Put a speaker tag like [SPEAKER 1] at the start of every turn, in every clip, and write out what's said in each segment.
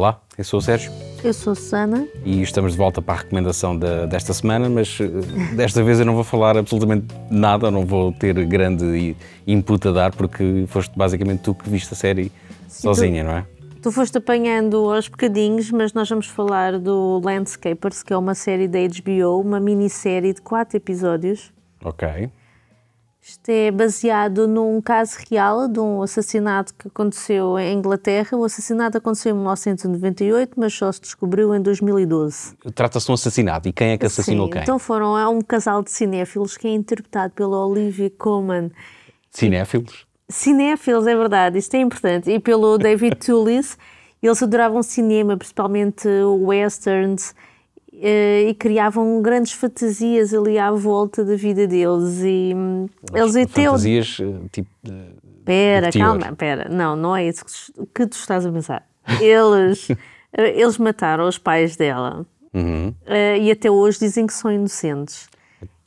[SPEAKER 1] Olá, eu sou o Sérgio
[SPEAKER 2] Eu sou Susana.
[SPEAKER 1] e estamos de volta para a recomendação da- desta semana, mas eh, desta vez eu não vou falar absolutamente nada, não vou ter grande input a dar, porque foste basicamente tu que viste a série sozinha, não é?
[SPEAKER 2] Tu foste apanhando aos bocadinhos, mas nós vamos falar do Landscapers, que é uma série da HBO, uma minissérie de quatro episódios.
[SPEAKER 1] Ok.
[SPEAKER 2] Isto é baseado num caso real de um assassinato que aconteceu em Inglaterra. O assassinato aconteceu em 1998, mas só se descobriu em 2012.
[SPEAKER 1] Trata-se de um assassinato e quem é que assassinou
[SPEAKER 2] Sim,
[SPEAKER 1] quem?
[SPEAKER 2] Então foram é um casal de cinéfilos que é interpretado pela Olivia Colman.
[SPEAKER 1] Cinéfilos?
[SPEAKER 2] Cinéfilos, é verdade, isto é importante. E pelo David Toulis, eles adoravam cinema, principalmente westerns, e criavam grandes fantasias ali à volta da vida deles. E hum, eles até. o-
[SPEAKER 1] Fantasias eh, tipo. eh,
[SPEAKER 2] Pera, calma, pera. Não, não é isso que tu, estás a pensar. Eles, eh, eles mataram os pais dela
[SPEAKER 1] Uhum.
[SPEAKER 2] eh, e até hoje dizem que são inocentes.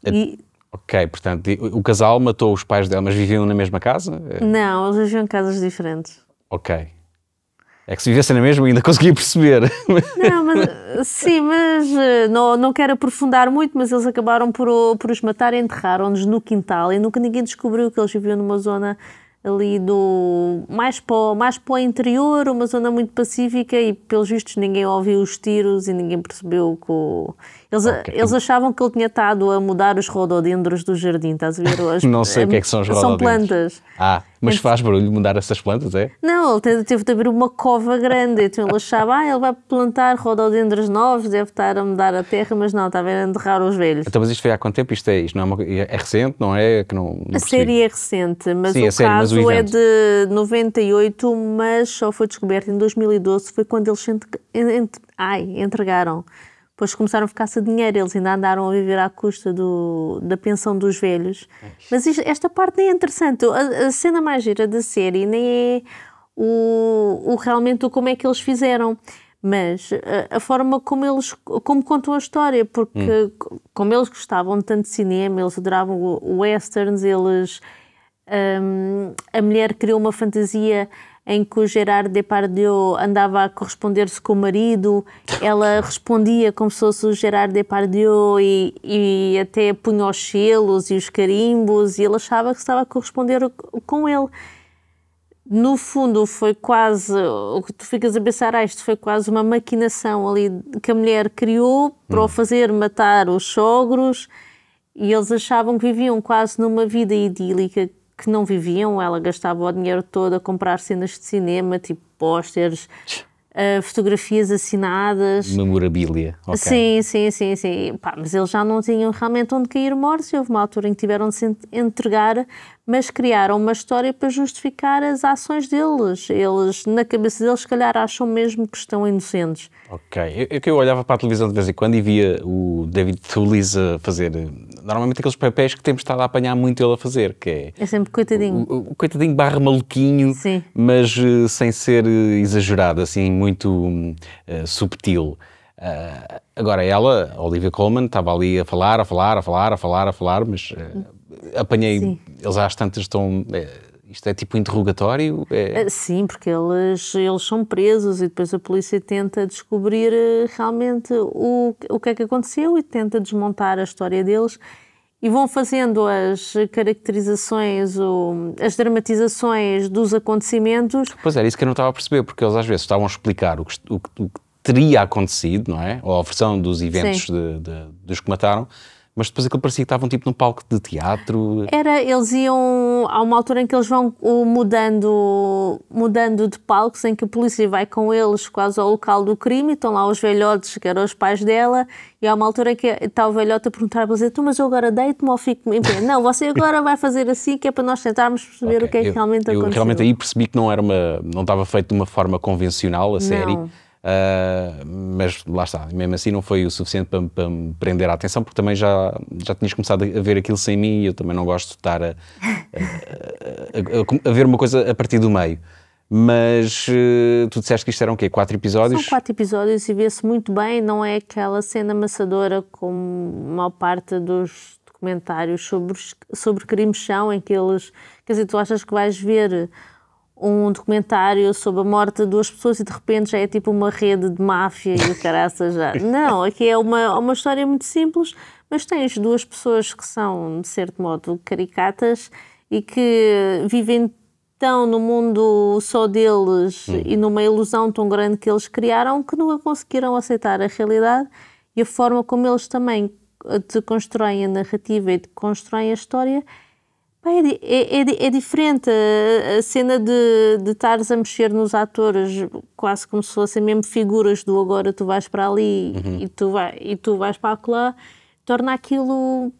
[SPEAKER 2] E,
[SPEAKER 1] Ok, portanto, o casal matou os pais dela, mas viviam na mesma casa? Eh,
[SPEAKER 2] não, eles viviam em casas diferentes.
[SPEAKER 1] Ok. É que se vivessem na mesma ainda conseguia perceber.
[SPEAKER 2] Não, mas, sim, mas eh, não, não quero aprofundar muito, mas eles acabaram por, por os matar e enterraram-nos no quintal e nunca ninguém descobriu que eles viviam numa zona ali do mais para, o- mais para o interior, uma zona muito pacífica e pelos vistos ninguém ouviu os tiros e ninguém percebeu que o... Eles,
[SPEAKER 1] Ok.
[SPEAKER 2] eles achavam que ele tinha estado a mudar os rododendros do jardim, estás a ver? As-
[SPEAKER 1] Não sei o que é que são os
[SPEAKER 2] São
[SPEAKER 1] rododendros.
[SPEAKER 2] plantas.
[SPEAKER 1] ah, mas faz barulho mudar essas plantas, é?
[SPEAKER 2] Não, ele teve, de haver uma cova grande, então ele achava, ah, ele vai plantar rododendros novos, deve estar a mudar a terra, mas não, estava a enterrar os velhos.
[SPEAKER 1] Então, mas isto foi há quanto tempo? Isto é, isto não é, uma, é recente, não é? Que não, não
[SPEAKER 2] A série é recente, mas
[SPEAKER 1] Sim,
[SPEAKER 2] o
[SPEAKER 1] a série, mas o
[SPEAKER 2] é de 98, mas só foi descoberto em 2012, foi quando eles se entre- entre- ai, entregaram. Depois começaram a ficar sem dinheiro, eles ainda andaram a viver à custa do, da pensão dos velhos. Mas isto- esta parte nem é interessante. A, a cena mais gira da série nem é o, o realmente o como é que eles fizeram, mas a, a forma como eles como contam a história, porque
[SPEAKER 1] Hum.
[SPEAKER 2] co- como eles gostavam tanto de cinema, eles adoravam o- o westerns, eles hum, a mulher criou uma fantasia em que o Gerard Depardieu andava a corresponder-se com o marido, ela respondia como se fosse o Gerard Depardieu e, e até punha os selos e os carimbos e ele achava que estava a corresponder com ele. No fundo, foi quase o que tu ficas a pensar, ah, isto foi quase uma maquinação ali que a mulher criou para o fazer matar os sogros e eles achavam que viviam quase numa vida idílica que não viviam. Ela gastava o dinheiro todo a comprar cenas de cinema, tipo pósteres, ah, fotografias assinadas.
[SPEAKER 1] Memorabilia. ok.
[SPEAKER 2] Sim, sim, sim, sim. Pá, mas eles já não tinham realmente onde cair mortos e houve uma altura em que tiveram de se en- entregar, mas criaram uma história para justificar as ações deles. Eles, na cabeça deles, se calhar acham mesmo que estão inocentes.
[SPEAKER 1] Ok. Eu, eu, olhava para a televisão de vez em quando e via o David Toulis a fazer eh, normalmente aqueles papéis que temos estado a apanhar muito ele a fazer, que é
[SPEAKER 2] É sempre coitadinho.
[SPEAKER 1] o, o coitadinho barra maluquinho,
[SPEAKER 2] Sim.
[SPEAKER 1] mas eh, sem ser eh, exagerado, assim, muito eh, subtil. Ah, agora, ela, a Olivia Colman, estava ali a falar, a falar, a falar, a falar, a falar, mas eh, apanhei,
[SPEAKER 2] Sim.
[SPEAKER 1] eles às tantas estão. eh, isto é tipo interrogatório? É,
[SPEAKER 2] Ah, Sim, porque eles, eles são presos e depois a polícia tenta descobrir realmente o, o que é que aconteceu e tenta desmontar a história deles e vão fazendo as caracterizações, o, as dramatizações dos acontecimentos.
[SPEAKER 1] Pois era isso que eu não estava a perceber, porque eles às vezes estavam a explicar o que, o o que teria acontecido, não é? Ou a versão dos eventos de- de- dos que mataram, mas depois aquilo parecia que estavam tipo num palco de teatro.
[SPEAKER 2] Era, eles iam, há uma altura em que eles vão mudando, mudando de palcos, em que a polícia vai com eles quase ao local do crime, estão lá os velhotes, que eram os pais dela, e há uma altura em que está o velhote a perguntar para dizer, tu, mas eu agora deito-me ou fico em pé? Não, você agora vai fazer assim, que é para nós tentarmos perceber
[SPEAKER 1] Ok,
[SPEAKER 2] o que é que
[SPEAKER 1] eu-
[SPEAKER 2] realmente
[SPEAKER 1] eu,
[SPEAKER 2] aconteceu.
[SPEAKER 1] realmente aí percebi que não era uma, não estava feito de uma forma convencional a série. Ah, mas lá está, mesmo assim não foi o suficiente para, para me prender a atenção, porque também já, já tinhas começado a ver aquilo sem mim e eu também não gosto de estar a, a- a- a- ver uma coisa a partir do meio. Mas eh, tu disseste que isto eram o quê? Quatro episódios?
[SPEAKER 2] São quatro episódios e vê-se muito bem, não é aquela cena amassadora como maior parte dos documentários sobre, sobre crimes são, em que eles. Quer dizer, tu achas que vais ver um documentário sobre a morte de duas pessoas e de repente já é tipo uma rede de máfia e o caraças já. Não, aqui é uma, uma história muito simples, mas tens duas pessoas que são, de certo modo, caricatas e que vivem tão no mundo só deles hum. e numa ilusão tão grande que eles criaram que nunca conseguiram aceitar a realidade e a forma como eles também te constroem a narrativa e te constroem a história é, é, é, é, diferente. A, a cena de, de estares a mexer nos atores quase como se fossem mesmo figuras do agora tu vais para ali uhum. e, tu vai, e tu vais para lá torna aquilo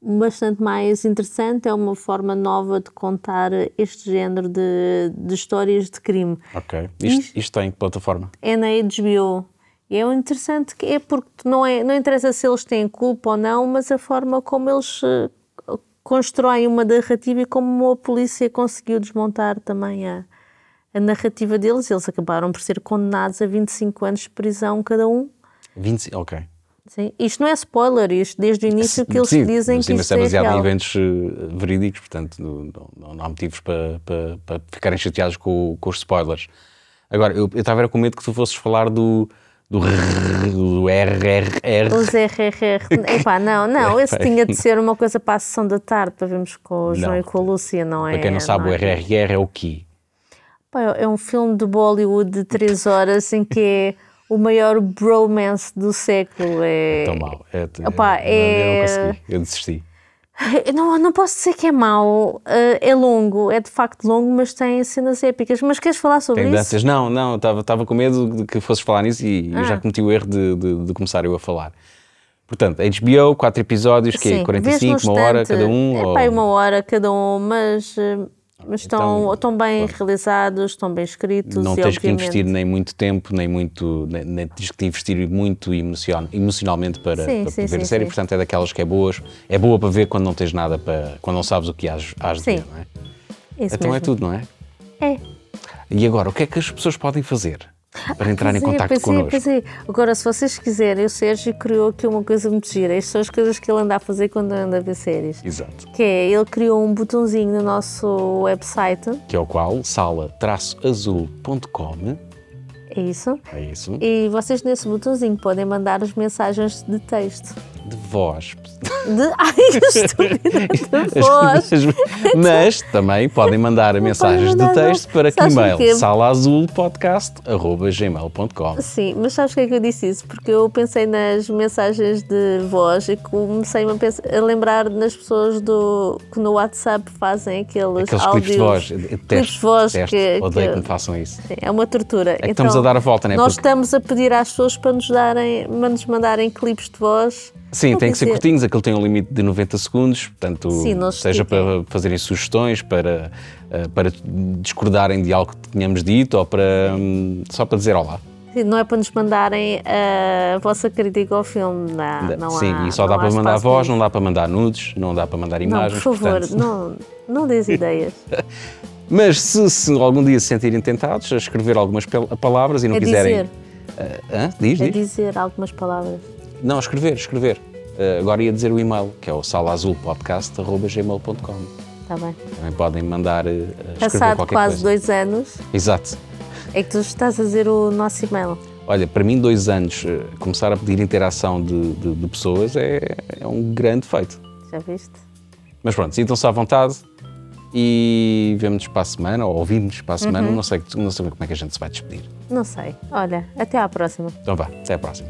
[SPEAKER 2] bastante mais interessante. É uma forma nova de contar este género de, de histórias de crime.
[SPEAKER 1] Ok, isto, isto, isto tem plataforma?
[SPEAKER 2] é na HBO e é interessante que é porque não, é, não interessa se eles têm culpa ou não, mas a forma como eles uh, constroem uma narrativa e como a polícia conseguiu desmontar também a, a narrativa deles. Eles acabaram por ser condenados a 25 anos de prisão cada um.
[SPEAKER 1] 20, ok.
[SPEAKER 2] Sim. Isto não é spoiler, isto desde o início que eles
[SPEAKER 1] sim,
[SPEAKER 2] dizem
[SPEAKER 1] sim,
[SPEAKER 2] que isto
[SPEAKER 1] é
[SPEAKER 2] baseado
[SPEAKER 1] é em eventos uh, verídicos, portanto não, não, não, há motivos para, para, para ficarem chateados com, com os spoilers. Agora, eu, eu estava com medo que tu fosses falar do, do, do RRR.
[SPEAKER 2] Os RRR. Epá, não, não, esse tinha de ser uma coisa para a sessão da tarde, para vermos com o João não. e com a Lúcia, não é?
[SPEAKER 1] Para quem não sabe, não
[SPEAKER 2] é?
[SPEAKER 1] o RRR é o quê?
[SPEAKER 2] é um filme de Bollywood de 3 horas em que é o maior bromance do século. É,
[SPEAKER 1] é tão mau. É,
[SPEAKER 2] Epá, é...
[SPEAKER 1] Eu não consegui, eu desisti.
[SPEAKER 2] Não, não posso dizer que é mau, eh, é longo, é de facto longo, mas tem cenas épicas. Mas queres falar sobre
[SPEAKER 1] tem
[SPEAKER 2] isso?
[SPEAKER 1] Não, não, estava com medo de que fosses falar nisso e ah. eu já cometi o erro de, de, de, começar eu a falar. Portanto, HBO, quatro episódios, que é 45, uma hora cada um?
[SPEAKER 2] É
[SPEAKER 1] ou...
[SPEAKER 2] pá, uma hora cada um, mas eh, mas estão, então, estão bem realizados, estão bem escritos.
[SPEAKER 1] Não
[SPEAKER 2] tens
[SPEAKER 1] obviamente... que investir nem muito tempo, nem muito. Nem, nem tens que investir muito emocionalmente para, sim, para sim, ver sim, a série. Portanto, é daquelas que é boas. É boa para ver quando não tens nada para. quando não sabes o que has, has de ver, não é?
[SPEAKER 2] Isso
[SPEAKER 1] então
[SPEAKER 2] mesmo.
[SPEAKER 1] é tudo, não é?
[SPEAKER 2] É.
[SPEAKER 1] E agora, o que é que as pessoas podem fazer? Para entrar em contato
[SPEAKER 2] é,
[SPEAKER 1] connosco.
[SPEAKER 2] Pois é. Agora, se vocês quiserem, o Sérgio criou aqui uma coisa muito gira. Estas são as coisas que ele anda a fazer quando anda a ver séries.
[SPEAKER 1] Exato.
[SPEAKER 2] Que é, ele criou um botãozinho no nosso website.
[SPEAKER 1] Que é o qual, sala-azul.com
[SPEAKER 2] É isso.
[SPEAKER 1] É isso.
[SPEAKER 2] E vocês nesse botãozinho podem mandar as mensagens de texto
[SPEAKER 1] de voz.
[SPEAKER 2] De... Ai, estúpida, de voz.
[SPEAKER 1] Mas também podem mandar mensagens mandar, de texto para que e-mail? salaazulpodcast.gmail.com
[SPEAKER 2] Sim, mas sabes que é que eu disse isso? Porque eu pensei nas mensagens de voz e comecei a, pensar, a lembrar nas pessoas do, que no WhatsApp fazem aqueles,
[SPEAKER 1] aqueles
[SPEAKER 2] áudios.
[SPEAKER 1] clipes de voz. Clipes
[SPEAKER 2] de voz. Teste.
[SPEAKER 1] Que, Odeio que, me façam isso.
[SPEAKER 2] É uma tortura.
[SPEAKER 1] É que
[SPEAKER 2] então,
[SPEAKER 1] estamos a dar a volta, não é?
[SPEAKER 2] Nós Porque... estamos a pedir às pessoas para nos, darem, para nos mandarem clipes de voz
[SPEAKER 1] Sim, tem que ser curtinhos, aquele tem um limite de 90 segundos, portanto, Sim, seja para fazerem sugestões, para, eh, para discordarem de algo que tínhamos dito ou para hum, só para dizer olá.
[SPEAKER 2] Sim, não é para nos mandarem a vossa crítica ao filme, não, não
[SPEAKER 1] Sim,
[SPEAKER 2] há,
[SPEAKER 1] e só dá para mandar voz, não dá para mandar nudes, não dá para mandar imagens.
[SPEAKER 2] Não, por favor,
[SPEAKER 1] portanto...
[SPEAKER 2] não, não dês ideias.
[SPEAKER 1] Mas se, se, algum dia se sentirem tentados a escrever algumas palavras e não
[SPEAKER 2] é
[SPEAKER 1] quiserem.
[SPEAKER 2] Dizer.
[SPEAKER 1] Uh, diz,
[SPEAKER 2] é
[SPEAKER 1] diz.
[SPEAKER 2] dizer algumas palavras.
[SPEAKER 1] Não, escrever, escrever. Uh, agora ia dizer o e-mail, que é o salazulpodcast.gmail.com.
[SPEAKER 2] Está bem.
[SPEAKER 1] Também podem mandar uh,
[SPEAKER 2] Passado quase
[SPEAKER 1] coisa.
[SPEAKER 2] dois anos.
[SPEAKER 1] Exato.
[SPEAKER 2] É que tu estás a dizer o nosso e-mail.
[SPEAKER 1] Olha, para mim, dois anos, uh, começar a pedir interação de, de, de pessoas é, é, um grande feito.
[SPEAKER 2] Já viste?
[SPEAKER 1] Mas pronto, sintam-se à vontade e vemos-nos para a semana, ou ouvimos para a semana. Uhum. Não, sei, não sei como é que a gente se vai despedir.
[SPEAKER 2] Não sei. Olha, até à próxima.
[SPEAKER 1] Então vá, até à próxima.